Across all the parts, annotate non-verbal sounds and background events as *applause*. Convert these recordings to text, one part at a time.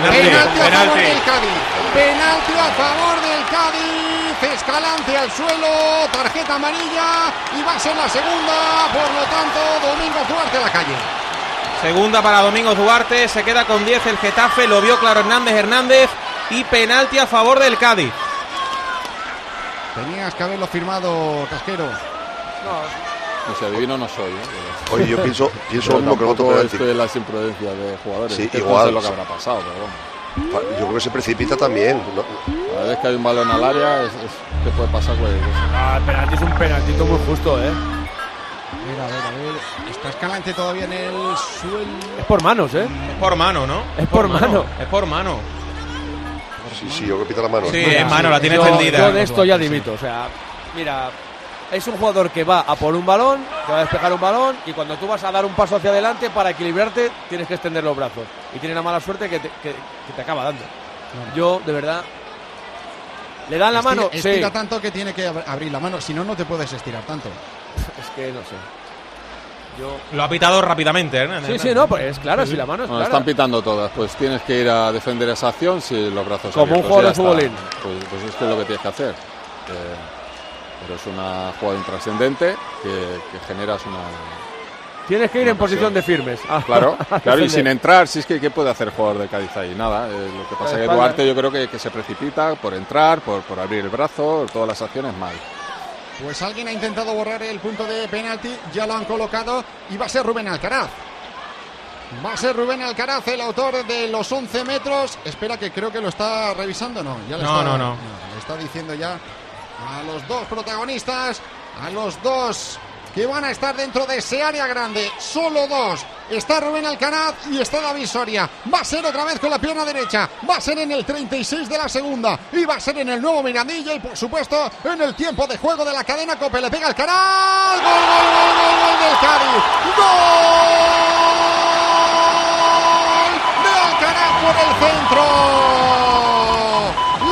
penalti, a favor del Cádiz. Penalti a favor del Cádiz. Escalante al suelo, tarjeta amarilla y va a ser la segunda. Por lo tanto, Domingo Duarte a la calle. Segunda para Domingo Duarte, se queda con 10 el Getafe, lo vio claro Hernández Hernández y penalti a favor del Cádiz. Tenías que haberlo firmado, Casquero. No, no sé, adivino no soy. ¿eh? Oye, yo pienso, pienso lo mismo que el otro estoy en las imprudencias de jugadores. Sí, Es que igual. No sé lo que habrá pasado, pero bueno. Yo creo que se precipita también. ¿no? Cada vez que hay un balón al área, es, es- te puede pasar cualquier cosa. Ah, el penalti es un penaltito muy justo, ¿eh? Mira, a ver, a ver. Está Escalante todavía en el suelo. Es por manos, ¿eh? Es por mano, ¿no? Es por mano. Es por mano. Sí, sí, yo que pita la mano. Sí, es mano, la tiene yo, extendida. yo de esto ya dimito. O sea, mira, es un jugador que va a por un balón, que va a despejar un balón, y cuando tú vas a dar un paso hacia adelante para equilibrarte, tienes que extender los brazos. Y tiene la mala suerte que te, que- que te acaba dando. Yo, de verdad. ¿Le dan la Estira- mano? Estira sí. tanto que tiene que ab- abrir la mano. Si no, no te puedes estirar tanto. *laughs* Es que no sé. Yo. Lo ha pitado rápidamente, ¿eh? Sí, sí, no, pues es claro, si la mano es Bueno, están pitando todas, pues tienes que ir a defender esa acción si los brazos Como un jugador de futbolín. Pues, pues es que es lo que tienes que hacer. Eh, pero es una jugada intrascendente que, que generas una... Tienes que ir Una en posición de firmes. a- Claro, a *laughs* claro, y sin entrar, si es que ¿qué puede hacer el jugador de Cádiz ahí? Nada, eh, lo que pasa es que. Duarte yo creo que, que se precipita por entrar, por, por abrir el brazo, todas las acciones mal. Pues alguien ha intentado borrar el punto de penalti, ya lo han colocado y va a ser Rubén Alcaraz. Va a ser Rubén Alcaraz el autor de los 11 metros. Espera que creo que lo está revisando, ¿no? Ya le No, está, no, no. Le está diciendo ya a los dos protagonistas, a los dos que van a estar dentro de ese área grande. Solo dos. Está Rubén Alcaraz y está David Soria. Va a ser otra vez con la pierna derecha. Va a ser en el 36 de la segunda. Y va a ser en el nuevo Mirandilla y por supuesto en el tiempo de juego de la cadena Cope. Le pega Alcaraz. Gol, gol, gol, gol, gol del Cádiz. Gol de Alcaraz por el centro.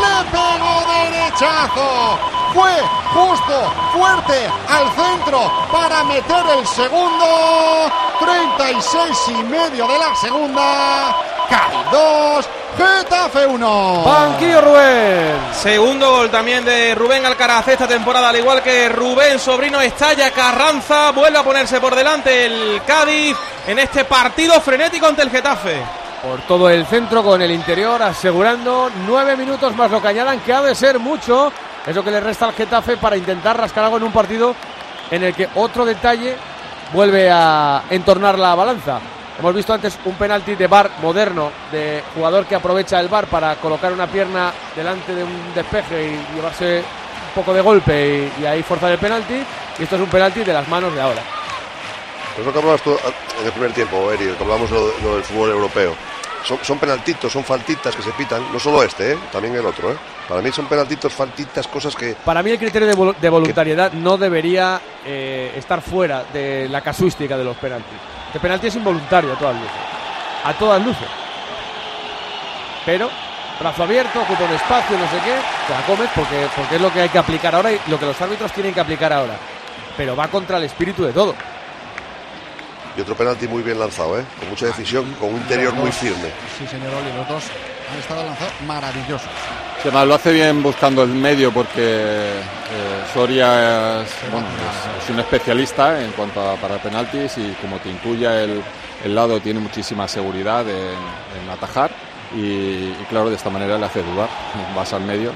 Le pegó derechazo. Fue justo, fuerte al centro para meter el segundo. 36 y medio de la segunda. Cádiz 2, Getafe 1. Banquillo Rubén. Segundo gol también de Rubén Alcaraz esta temporada, al igual que Rubén Sobrino estalla Carranza, vuelve a ponerse por delante el Cádiz en este partido frenético ante el Getafe. Por todo el centro con el interior, asegurando nueve minutos más lo que añadan, que ha de ser mucho. Eso que le resta al Getafe para intentar rascar algo en un partido en el que otro detalle vuelve a entornar la balanza. Hemos visto antes un penalti de bar moderno, de jugador que aprovecha el bar para colocar una pierna delante de un despeje y llevarse un poco de golpe y, ahí forzar el penalti. Y esto es un penalti de las manos de ahora. Es lo que hablabas tú en el primer tiempo, Eri, que hablamos lo, lo del fútbol europeo. Son, son penaltitos, son faltitas que se pitan, no solo este, ¿eh? también el otro. ¿eh? Para mí son penaltitos, faltitas, cosas que... Para mí el criterio de, vol- de voluntariedad no debería eh, estar fuera de la casuística de los penaltis. Que penalti es involuntario a todas luces. A todas luces. Pero, brazo abierto, ocupa un espacio, no sé qué, te la comes porque, porque es lo que hay que aplicar ahora y lo que los árbitros tienen que aplicar ahora. Pero va contra el espíritu de todo. Y otro penalti muy bien lanzado, ¿eh? con mucha decisión, con un interior muy firme. Sí, señor Oli, los dos han estado lanzados maravillosos. Sí, además lo hace bien buscando el medio porque eh, Soria es, bueno, es- es un especialista en cuanto a para penaltis y como te incluya el, el lado tiene muchísima seguridad en, en atajar y, y claro, de esta manera le hace dudar. Vas al medio